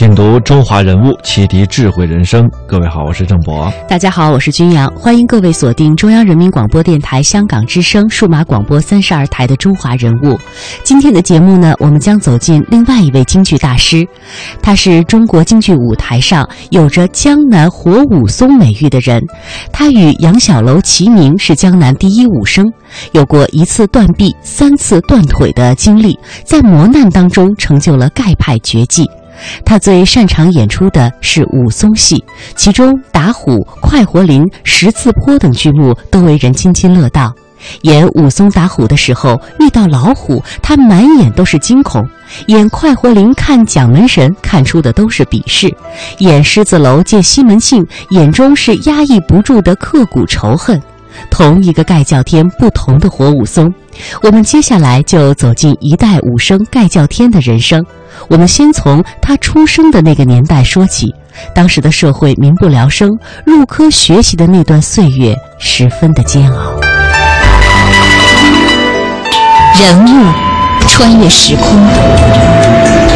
品读中华人物，启迪智慧人生。各位好，我是郑博。大家好，我是君阳，欢迎各位锁定中央人民广播电台香港之声数码广播三十二台的《中华人物》。今天的节目呢，我们将走进另外一位京剧大师，他是中国京剧舞台上有着“江南活武松”美誉的人。他与杨小楼齐名，是江南第一武生，有过一次断臂、三次断腿的经历，在磨难当中成就了盖派绝技。他最擅长演出的是武松戏，其中打虎、快活林、十字坡等剧目都为人津津乐道。演武松打虎的时候，遇到老虎，他满眼都是惊恐；演快活林看蒋门神，看出的都是鄙视；演狮子楼见西门庆，眼中是压抑不住的刻骨仇恨。同一个盖叫天，不同的活武松。我们接下来就走进一代武生盖叫天的人生。我们先从他出生的那个年代说起。当时的社会民不聊生，入科学习的那段岁月十分的煎熬。人物穿越时空，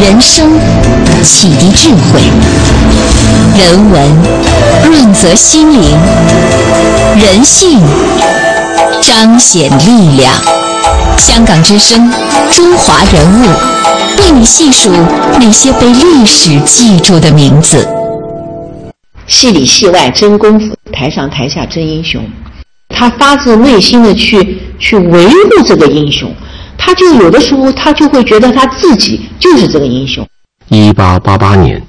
人生启迪智慧，人文润泽心灵，人性彰显力量。香港之声，中华人物，为你细数那些被历史记住的名字。戏里戏外真功夫，台上台下真英雄。他发自内心的去去维护这个英雄，他就有的时候他就会觉得他自己就是这个英雄。一八八八年，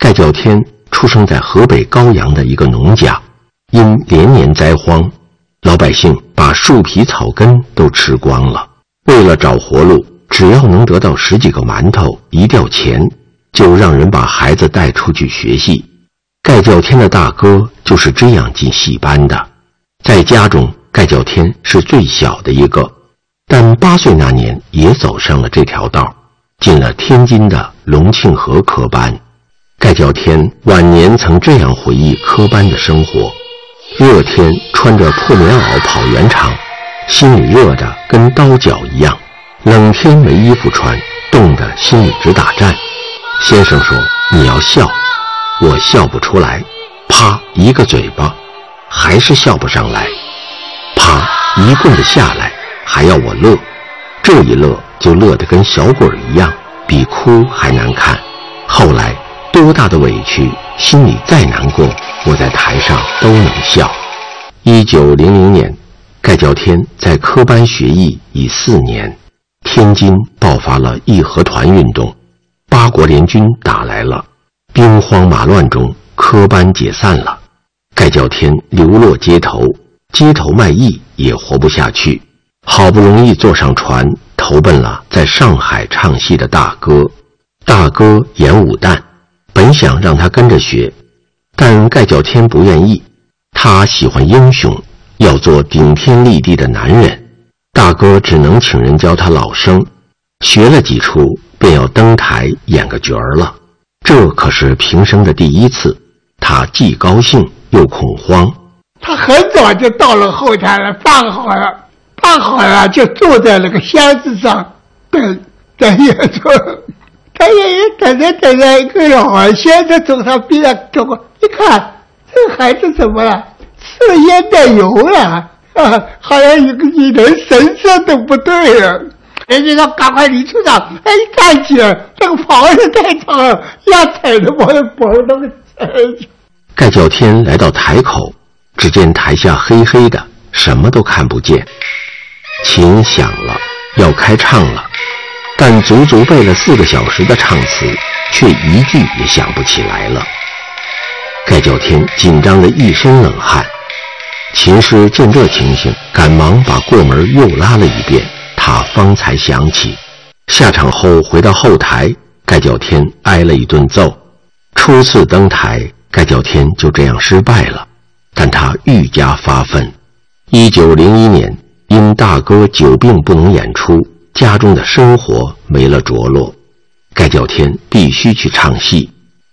盖叫天出生在河北高阳的一个农家，因连年灾荒，老百姓把树皮草根都吃光了。为了找活路，只要能得到十几个馒头一吊钱，就让人把孩子带出去学戏。盖叫天的大哥就是这样进戏班的。在家中，盖叫天是最小的一个，但八岁那年也走上了这条道，进了天津的隆庆河科班。盖叫天晚年曾这样回忆科班的生活：热天穿着破棉袄跑圆场，心里热得跟刀绞一样；冷天没衣服穿，冻得心里直打颤。先生说：“你要笑。”我笑不出来，啪一个嘴巴，还是笑不上来，啪一棍子下来，还要我乐，这一乐就乐得跟小鬼一样，比哭还难看。后来多大的委屈，心里再难过，我在台上都能笑。一九零零年，盖叫天在科班学艺已四年，天津爆发了义和团运动，八国联军打来了。兵荒马乱中，科班解散了，盖叫天流落街头，街头卖艺也活不下去，好不容易坐上船，投奔了在上海唱戏的大哥。大哥演武旦，本想让他跟着学，但盖叫天不愿意，他喜欢英雄，要做顶天立地的男人。大哥只能请人教他老生，学了几出，便要登台演个角儿了。这可是平生的第一次，他既高兴又恐慌。他很早就到了后台了，放好了，放好了，就坐在那个箱子上等等演出。他爷爷等着等着，一个老先生走上边上走过，一看这孩子怎么了？吃了烟袋油了啊！好像一个女人神色都不对了。人家说赶快李处长，哎，一看起来这个袍子太长了，压踩着我的脖子都给踩。盖叫天来到台口，只见台下黑黑的，什么都看不见。琴响了，要开唱了，但足足背了四个小时的唱词，却一句也想不起来了。盖叫天紧张的一身冷汗。琴师见这情形，赶忙把过门又拉了一遍。他方才想起，下场后回到后台，盖叫天挨了一顿揍。初次登台，盖叫天就这样失败了，但他愈加发奋。一九零一年，因大哥久病不能演出，家中的生活没了着落，盖叫天必须去唱戏。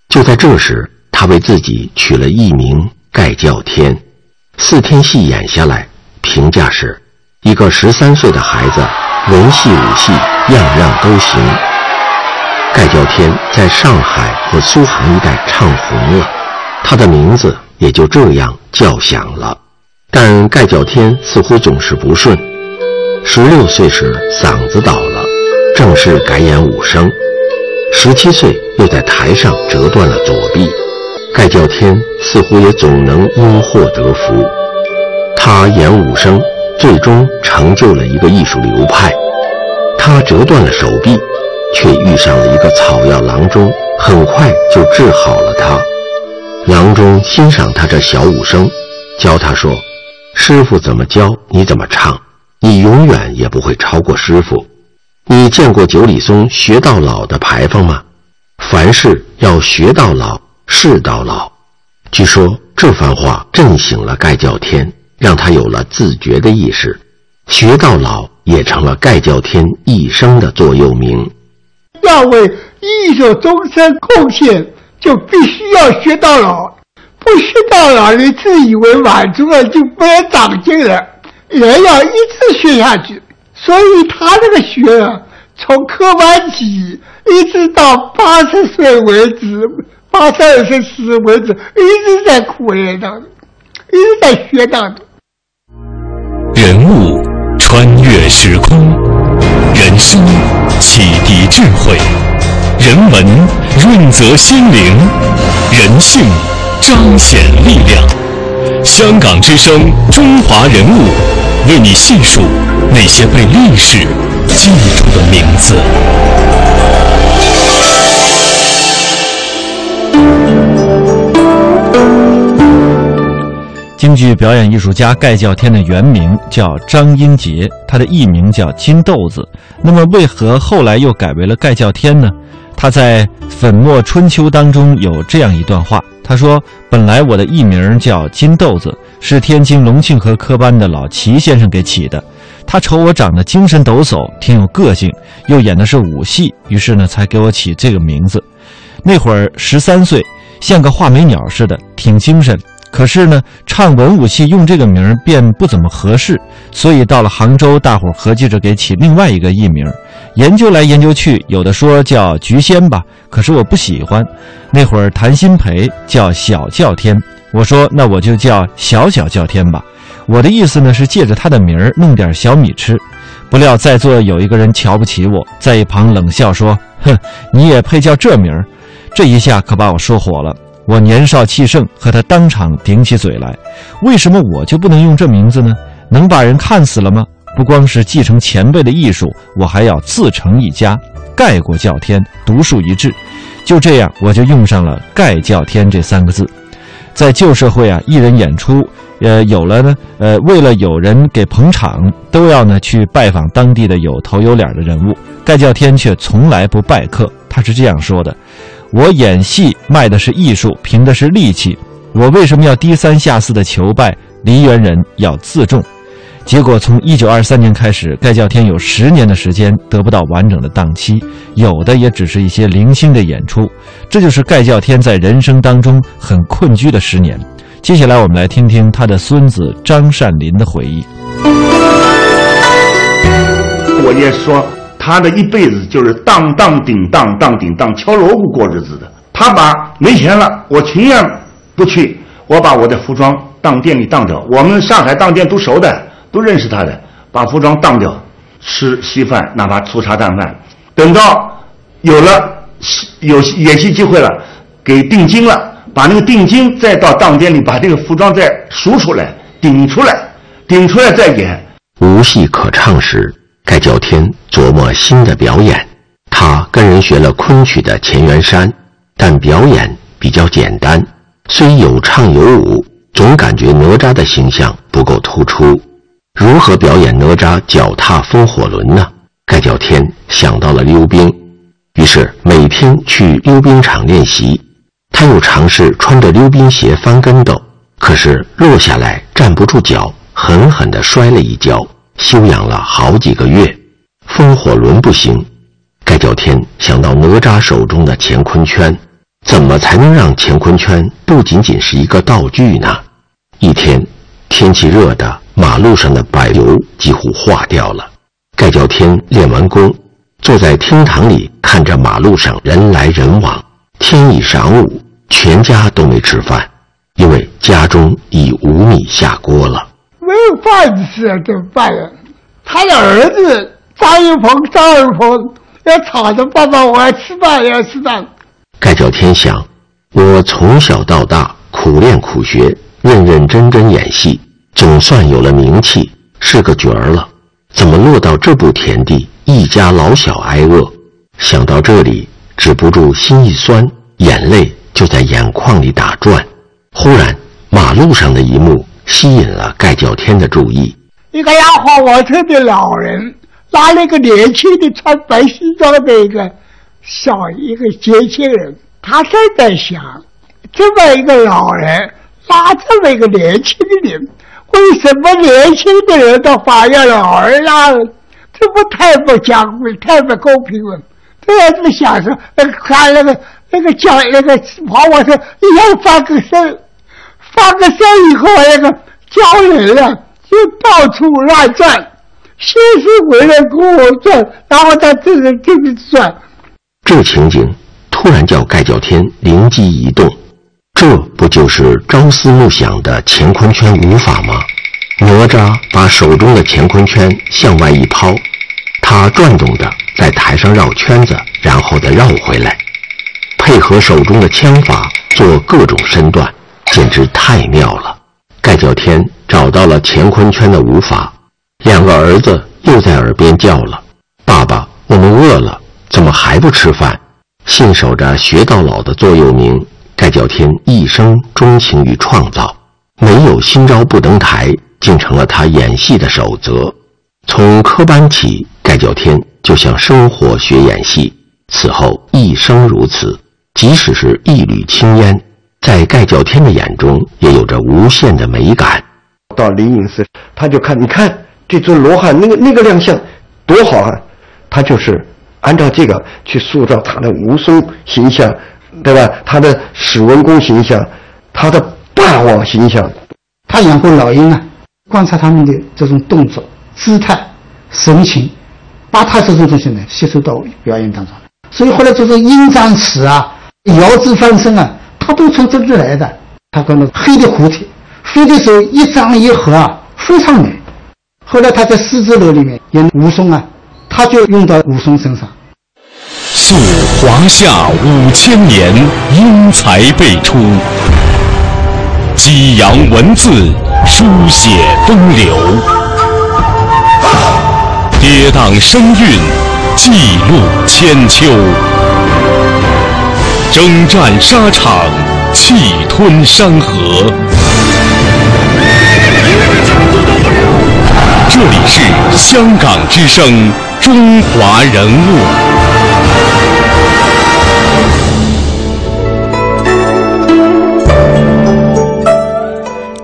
就在这时，他为自己取了艺名盖叫天。四天戏演下来，评价是：一个十三岁的孩子，文戏武戏样样都行。盖叫天在上海和苏杭一带唱红了，他的名字也就这样叫响了。但盖叫天似乎总是不顺。十六岁时嗓子倒了，正式改演武生。十七岁又在台上折断了左臂。盖叫天似乎也总能因祸得福。他演武生，最终成就了一个艺术流派。他折断了手臂。却遇上了一个草药郎中，很快就治好了他。郎中欣赏他这小武生，教他说：“师傅怎么教，你怎么唱，你永远也不会超过师傅。你见过九里松‘学到老’的牌坊吗？凡事要学到老，事到老。”据说这番话震醒了盖叫天，让他有了自觉的意识。学到老也成了盖叫天一生的座右铭。要为艺术终身贡献，就必须要学到老。不学到老，你自以为满足了，就不能长进了。人要一直学下去。所以他这个学啊，从科班起，一直到八十岁为止，八十二岁死为止，一直在苦练当中，一直在学当中。人物穿越时空，人生。启迪智慧，人文润泽心灵，人性彰显力量。香港之声，中华人物，为你细数那些被历史记住的名字。京剧表演艺术家盖叫天的原名叫张英杰，他的艺名叫金豆子。那么，为何后来又改为了盖叫天呢？他在《粉墨春秋》当中有这样一段话，他说：“本来我的艺名叫金豆子，是天津龙庆和科班的老齐先生给起的。他瞅我长得精神抖擞，挺有个性，又演的是武戏，于是呢，才给我起这个名字。那会儿十三岁，像个画眉鸟似的，挺精神。”可是呢，唱文武戏用这个名儿便不怎么合适，所以到了杭州，大伙儿合计着给起另外一个艺名。研究来研究去，有的说叫菊仙吧，可是我不喜欢。那会儿谭鑫培叫小叫天，我说那我就叫小小叫天吧。我的意思呢是借着他的名儿弄点小米吃。不料在座有一个人瞧不起我，在一旁冷笑说：“哼，你也配叫这名儿？”这一下可把我说火了。我年少气盛，和他当场顶起嘴来。为什么我就不能用这名字呢？能把人看死了吗？不光是继承前辈的艺术，我还要自成一家，盖过叫天，独树一帜。就这样，我就用上了“盖叫天”这三个字。在旧社会啊，艺人演出，呃，有了呢，呃，为了有人给捧场，都要呢去拜访当地的有头有脸的人物。盖叫天却从来不拜客，他是这样说的。我演戏卖的是艺术，凭的是力气。我为什么要低三下四的求拜？梨园人要自重。结果从一九二三年开始，盖叫天有十年的时间得不到完整的档期，有的也只是一些零星的演出。这就是盖叫天在人生当中很困居的十年。接下来我们来听听他的孙子张善林的回忆。我也说。他的一辈子就是当当顶当当顶当敲锣鼓过日子的。他把没钱了，我情愿不去，我把我的服装当店里当掉。我们上海当店都熟的，都认识他的，把服装当掉，吃稀饭，哪怕粗茶淡饭。等到有了有演戏机会了，给定金了，把那个定金再到当店里把这个服装再赎出来，顶出来，顶出来再演。无戏可唱时。盖叫天琢磨新的表演，他跟人学了昆曲的乾元山，但表演比较简单，虽有唱有舞，总感觉哪吒的形象不够突出。如何表演哪吒脚踏风火轮呢？盖叫天想到了溜冰，于是每天去溜冰场练习。他又尝试穿着溜冰鞋翻跟斗，可是落下来站不住脚，狠狠地摔了一跤。休养了好几个月，风火轮不行。盖叫天想到哪吒手中的乾坤圈，怎么才能让乾坤圈不仅仅是一个道具呢？一天，天气热的，马路上的柏油几乎化掉了。盖叫天练完功，坐在厅堂里看着马路上人来人往。天已晌午，全家都没吃饭，因为家中已无米下锅了。没有饭吃怎么办呀？他的儿子张一鹏、张二鹏要吵着爸爸，我要吃饭，要吃饭。盖叫天想，我从小到大苦练苦学，认认真真演戏，总算有了名气，是个角儿了。怎么落到这步田地，一家老小挨饿？想到这里。止不住心一酸，眼泪就在眼眶里打转。忽然，马路上的一幕吸引了盖叫天的注意。一个压花火车的老人拉了一个年轻的穿白西装的一个小一个年轻人，他正在想：这么一个老人拉这么一个年轻的人，为什么年轻的人到法院老人拉？这不太不讲规，太不公平了。对呀，这么想说，那个看那个那个叫那个跑火车一下翻个身，翻个身以后，那个叫人了就到处乱转，先是回来跟我转，然后再这个这个转。这情景突然叫盖叫天灵机一动，这不就是朝思暮想的乾坤圈舞法吗？哪吒把手中的乾坤圈向外一抛，他转动的。在台上绕圈子，然后再绕回来，配合手中的枪法做各种身段，简直太妙了。盖叫天找到了乾坤圈的舞法，两个儿子又在耳边叫了：“爸爸，我们饿了，怎么还不吃饭？”信守着学到老的座右铭，盖叫天一生钟情于创造，没有新招不登台，竟成了他演戏的守则。从科班起，盖叫天。就向生活学演戏，此后一生如此。即使是一缕青烟，在盖叫天的眼中也有着无限的美感。到灵隐寺，他就看，你看这尊罗汉那个那个亮相多好啊！他就是按照这个去塑造他的武松形象，对吧？他的史文恭形象，他的霸王形象。他养过老鹰啊，观察他们的这种动作、姿态、神情。把他这种东西呢吸收到表演当中，所以后来就是鹰展翅啊、摇指翻身啊，他都从这里来的。他可能黑的蝴蝶，飞的时候一张一合啊，非常美。后来他在狮子楼里面演武松啊，他就用到武松身上。溯华夏五千年，英才辈出；激扬文字，书写风流。跌宕声韵，记录千秋；征战沙场，气吞山河。这里是香港之声，中华人物。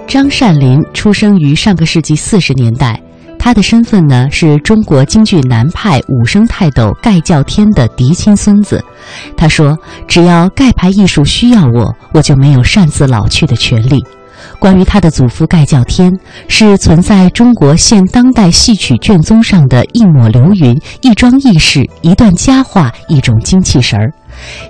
张善林出生于上个世纪四十年代。他的身份呢，是中国京剧南派武生泰斗盖叫天的嫡亲孙子。他说：“只要盖牌艺术需要我，我就没有擅自老去的权利。”关于他的祖父盖叫天，是存在中国现当代戏曲卷宗上的一抹流云、一桩轶事、一段佳话、一种精气神儿。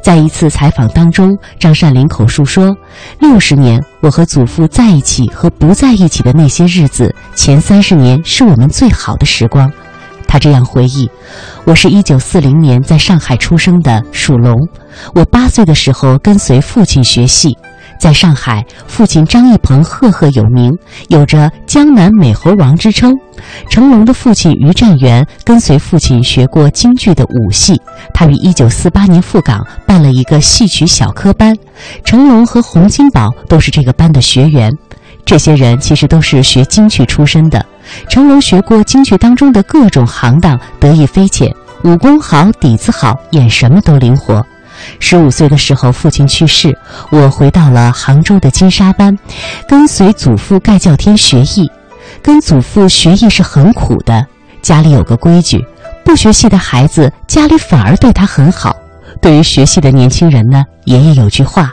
在一次采访当中，张善林口述说：“六十年，我和祖父在一起和不在一起的那些日子，前三十年是我们最好的时光。”他这样回忆：“我是一九四零年在上海出生的，属龙。我八岁的时候跟随父亲学戏。”在上海，父亲张一鹏赫赫有名，有着“江南美猴王”之称。成龙的父亲于占元跟随父亲学过京剧的武戏，他于1948年赴港办了一个戏曲小科班，成龙和洪金宝都是这个班的学员。这些人其实都是学京剧出身的。成龙学过京剧当中的各种行当，得意非浅，武功好，底子好，演什么都灵活。十五岁的时候，父亲去世，我回到了杭州的金沙班，跟随祖父盖叫天学艺。跟祖父学艺是很苦的，家里有个规矩，不学戏的孩子家里反而对他很好。对于学戏的年轻人呢，爷爷有句话：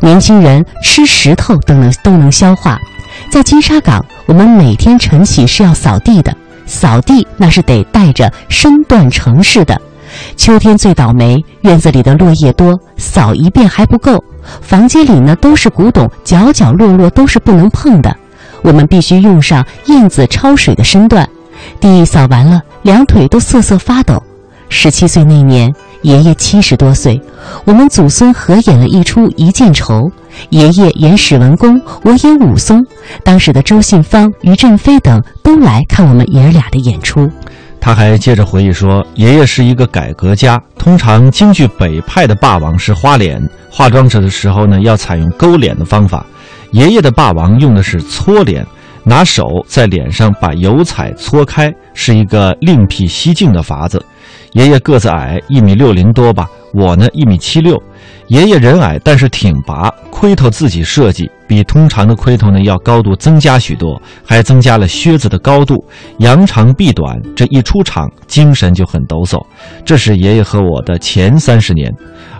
年轻人吃石头都能都能消化，在金沙港，我们每天晨起是要扫地的，扫地那是得带着身段城市的。秋天最倒霉，院子里的落叶多，扫一遍还不够。房间里呢都是古董，角角落落都是不能碰的。我们必须用上燕子焯水的身段。地扫完了，两腿都瑟瑟发抖。十七岁那年，爷爷七十多岁，我们祖孙合演了一出《一见愁》，爷爷演史文恭，我演武松。当时的周信芳、于振飞等都来看我们爷儿俩的演出。他还接着回忆说：“爷爷是一个改革家，通常京剧北派的霸王是花脸，化妆者的时候呢要采用勾脸的方法，爷爷的霸王用的是搓脸，拿手在脸上把油彩搓开，是一个另辟蹊径的法子。爷爷个子矮，一米六零多吧，我呢一米七六。”爷爷人矮，但是挺拔，盔头自己设计，比通常的盔头呢要高度增加许多，还增加了靴子的高度，扬长避短。这一出场，精神就很抖擞。这是爷爷和我的前三十年，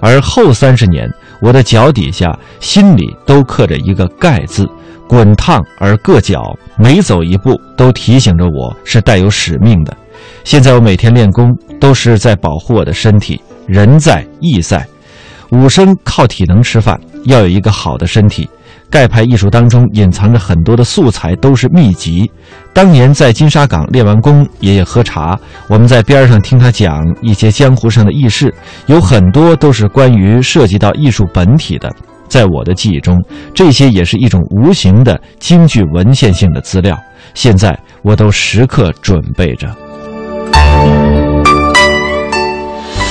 而后三十年，我的脚底下、心里都刻着一个“盖”字，滚烫而硌脚，每走一步都提醒着我是带有使命的。现在我每天练功，都是在保护我的身体，人在意在。武生靠体能吃饭，要有一个好的身体。盖牌艺术当中隐藏着很多的素材，都是秘籍。当年在金沙港练完功，爷爷喝茶，我们在边上听他讲一些江湖上的轶事，有很多都是关于涉及到艺术本体的。在我的记忆中，这些也是一种无形的京剧文献性的资料。现在我都时刻准备着。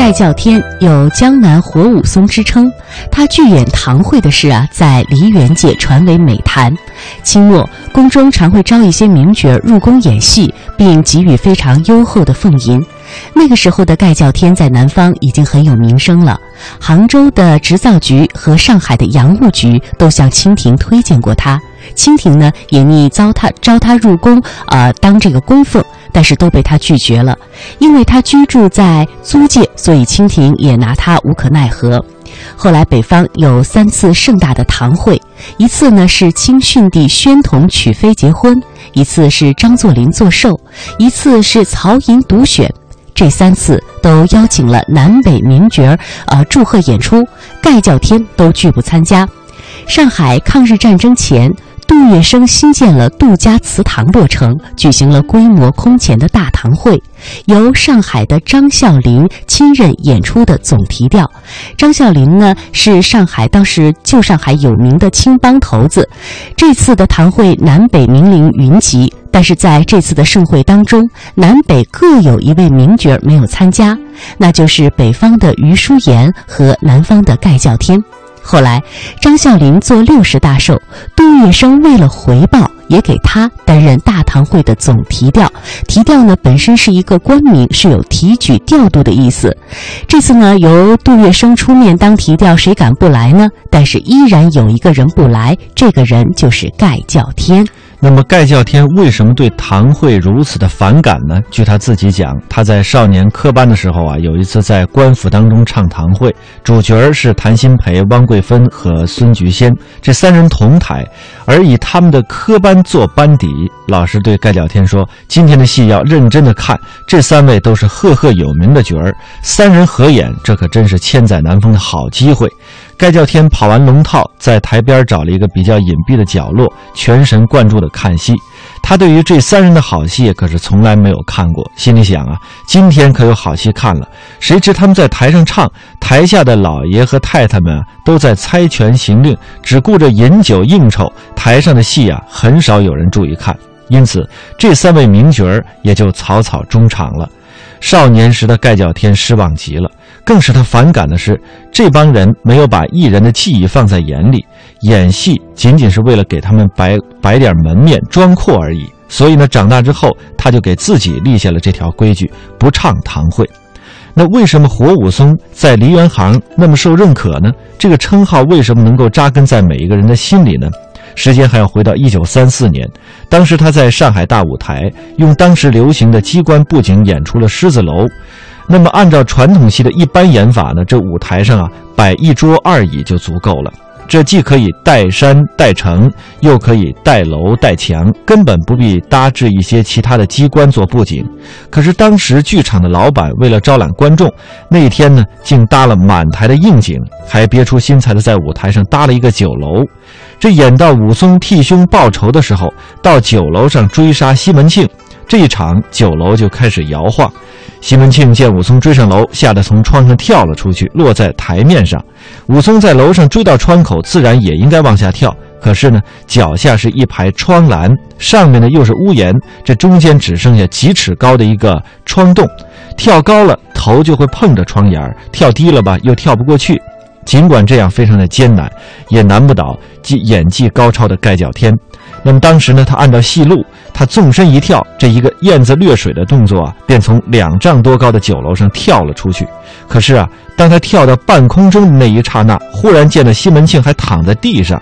盖叫天有江南活武松之称，他剧演堂会的事啊，在梨园界传为美谈。清末宫中常会招一些名角入宫演戏，并给予非常优厚的俸银。那个时候的盖叫天在南方已经很有名声了，杭州的织造局和上海的洋务局都向清廷推荐过他。清廷呢也拟招他招他入宫，呃，当这个供奉。但是都被他拒绝了，因为他居住在租界，所以清廷也拿他无可奈何。后来北方有三次盛大的堂会，一次呢是清训帝宣统娶妃结婚，一次是张作霖作寿，一次是曹寅独选。这三次都邀请了南北名角儿，呃，祝贺演出，盖叫天都拒不参加。上海抗日战争前。杜月笙新建了杜家祠堂落成，举行了规模空前的大堂会，由上海的张孝林亲任演出的总提调。张孝林呢是上海当时旧上海有名的青帮头子。这次的堂会南北名伶云集，但是在这次的盛会当中，南北各有一位名角没有参加，那就是北方的余叔岩和南方的盖叫天。后来，张孝林做六十大寿，杜月笙为了回报，也给他担任大堂会的总提调。提调呢，本身是一个官名，是有提举调度的意思。这次呢，由杜月笙出面当提调，谁敢不来呢？但是依然有一个人不来，这个人就是盖叫天。那么盖叫天为什么对唐会如此的反感呢？据他自己讲，他在少年科班的时候啊，有一次在官府当中唱堂会，主角是谭鑫培、汪桂芬和孙菊仙这三人同台，而以他们的科班做班底。老师对盖叫天说：“今天的戏要认真的看，这三位都是赫赫有名的角儿，三人合演，这可真是千载难逢的好机会。”盖叫天跑完龙套，在台边找了一个比较隐蔽的角落，全神贯注地看戏。他对于这三人的好戏可是从来没有看过，心里想啊，今天可有好戏看了。谁知他们在台上唱，台下的老爷和太太们都在猜拳行令，只顾着饮酒应酬，台上的戏啊，很少有人注意看。因此，这三位名角儿也就草草中场了。少年时的盖叫天失望极了。更使他反感的是，这帮人没有把艺人的技艺放在眼里，演戏仅仅是为了给他们摆摆点门面、装阔而已。所以呢，长大之后，他就给自己立下了这条规矩：不唱堂会。那为什么活武松在梨园行那么受认可呢？这个称号为什么能够扎根在每一个人的心里呢？时间还要回到一九三四年，当时他在上海大舞台用当时流行的机关布景演出了《狮子楼》。那么按照传统戏的一般演法呢，这舞台上啊摆一桌二椅就足够了。这既可以带山带城，又可以带楼带墙，根本不必搭置一些其他的机关做布景。可是当时剧场的老板为了招揽观众，那一天呢竟搭了满台的应景，还别出心裁的在舞台上搭了一个酒楼。这演到武松替兄报仇的时候，到酒楼上追杀西门庆，这一场酒楼就开始摇晃。西门庆见武松追上楼，吓得从窗上跳了出去，落在台面上。武松在楼上追到窗口，自然也应该往下跳。可是呢，脚下是一排窗栏，上面呢又是屋檐，这中间只剩下几尺高的一个窗洞。跳高了，头就会碰着窗沿儿跳低了吧，又跳不过去。尽管这样非常的艰难，也难不倒技演技高超的盖叫天。那么当时呢，他按照戏路，他纵身一跳，这一个燕子掠水的动作啊，便从两丈多高的酒楼上跳了出去。可是啊，当他跳到半空中的那一刹那，忽然见到西门庆还躺在地上。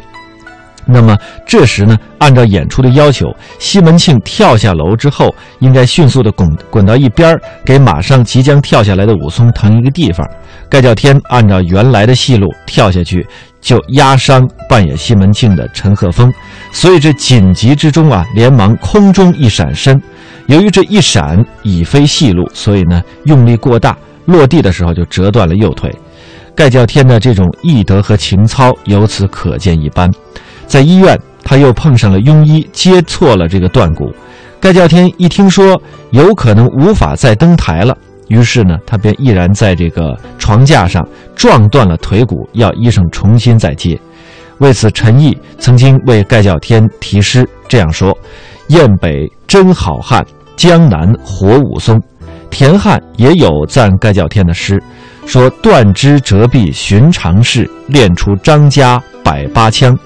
那么这时呢，按照演出的要求，西门庆跳下楼之后，应该迅速的滚滚到一边给马上即将跳下来的武松腾一个地方。盖叫天按照原来的戏路跳下去，就压伤扮演西门庆的陈鹤峰。所以这紧急之中啊，连忙空中一闪身。由于这一闪已非戏路，所以呢用力过大，落地的时候就折断了右腿。盖叫天的这种义德和情操由此可见一斑。在医院，他又碰上了庸医接错了这个断骨。盖叫天一听说有可能无法再登台了，于是呢，他便毅然在这个床架上撞断了腿骨，要医生重新再接。为此，陈毅曾经为盖叫天题诗，这样说：“雁北真好汉，江南活武松。”田汉也有赞盖叫天的诗，说：“断肢折臂寻常事，练出张家百八枪。”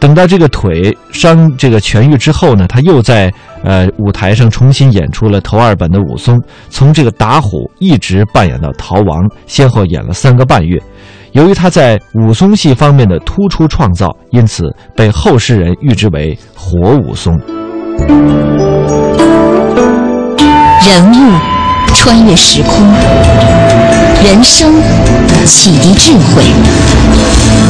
等到这个腿伤这个痊愈之后呢，他又在呃舞台上重新演出了头二本的武松，从这个打虎一直扮演到逃亡，先后演了三个半月。由于他在武松戏方面的突出创造，因此被后世人誉之为“活武松”。人物穿越时空，人生启迪智慧，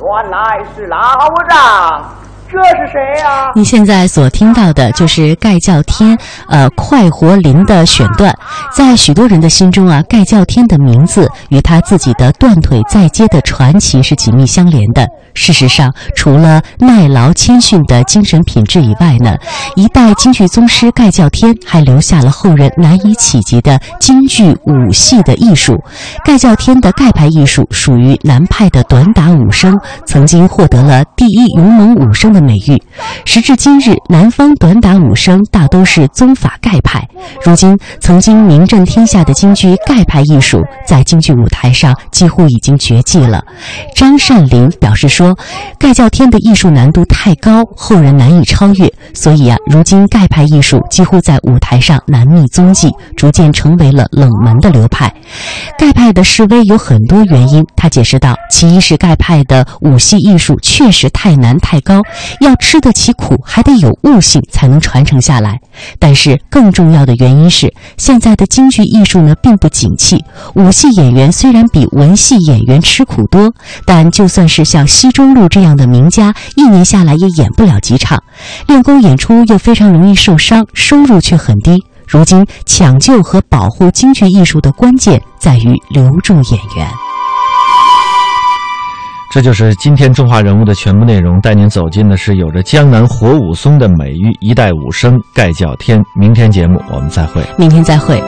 原来是老丈。这是谁呀？你现在所听到的就是盖叫天，呃，快活林的选段。在许多人的心中啊，盖叫天的名字与他自己的断腿再接的传奇是紧密相连的。事实上，除了耐劳谦逊的精神品质以外呢，一代京剧宗师盖叫天还留下了后人难以企及的京剧武戏的艺术。盖叫天的盖派艺术属于南派的短打武生，曾经获得了第一勇猛武生的。美誉，时至今日，南方短打武生大都是宗法盖派。如今，曾经名震天下的京剧盖派艺术，在京剧舞台上几乎已经绝迹了。张善林表示说：“说盖叫天的艺术难度太高，后人难以超越，所以啊，如今盖派艺术几乎在舞台上难觅踪迹，逐渐成为了冷门的流派。盖派的示威有很多原因，他解释道：其一是盖派的武戏艺术确实太难太高。”要吃得起苦，还得有悟性，才能传承下来。但是更重要的原因是，现在的京剧艺术呢并不景气。武戏演员虽然比文戏演员吃苦多，但就算是像西奚中路这样的名家，一年下来也演不了几场。练功演出又非常容易受伤，收入却很低。如今抢救和保护京剧艺术的关键在于留住演员。这就是今天中华人物的全部内容。带您走进的是有着“江南活武松”的美誉一代武生盖叫天。明天节目我们再会。明天再会。